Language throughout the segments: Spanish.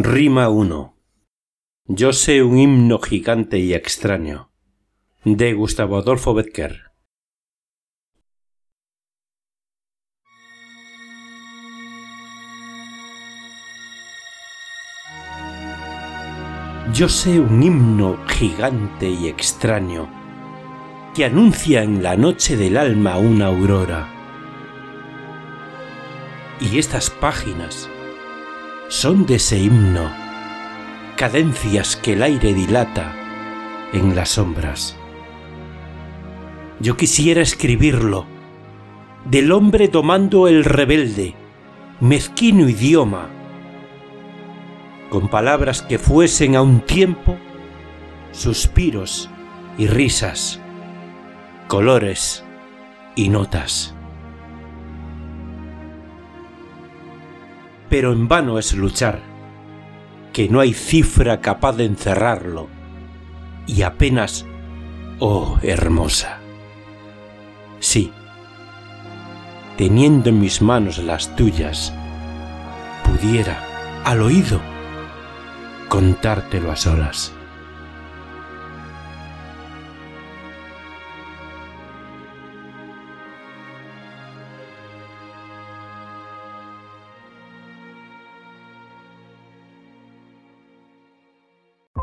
Rima 1. Yo sé un himno gigante y extraño. De Gustavo Adolfo Becker. Yo sé un himno gigante y extraño que anuncia en la noche del alma una aurora. Y estas páginas son de ese himno, cadencias que el aire dilata en las sombras. Yo quisiera escribirlo, del hombre tomando el rebelde, mezquino idioma, con palabras que fuesen a un tiempo suspiros y risas, colores y notas. Pero en vano es luchar, que no hay cifra capaz de encerrarlo, y apenas, oh hermosa. Sí, teniendo en mis manos las tuyas, pudiera, al oído, contártelo a solas.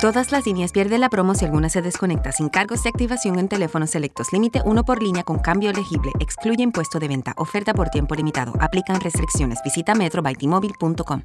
Todas las líneas pierden la promo si alguna se desconecta sin cargos de activación en teléfonos selectos. Límite uno por línea con cambio elegible. Excluye impuesto de venta. Oferta por tiempo limitado. Aplican restricciones. Visita metrobytmobile.com.